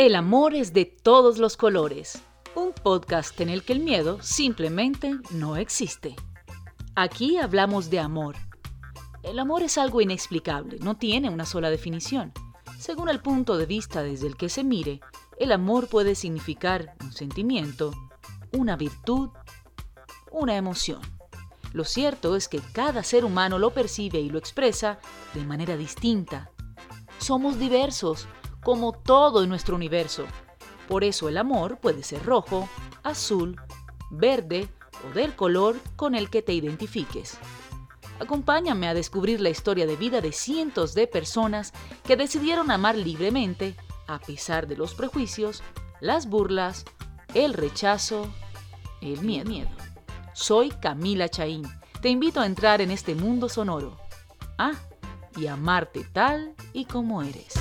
El amor es de todos los colores. Un podcast en el que el miedo simplemente no existe. Aquí hablamos de amor. El amor es algo inexplicable, no tiene una sola definición. Según el punto de vista desde el que se mire, el amor puede significar un sentimiento, una virtud, una emoción. Lo cierto es que cada ser humano lo percibe y lo expresa de manera distinta. Somos diversos, como todo en nuestro universo. Por eso el amor puede ser rojo, azul, verde o del color con el que te identifiques. Acompáñame a descubrir la historia de vida de cientos de personas que decidieron amar libremente a pesar de los prejuicios, las burlas, el rechazo, el miedo. Soy Camila Chaín. Te invito a entrar en este mundo sonoro. Ah, y amarte tal y como eres.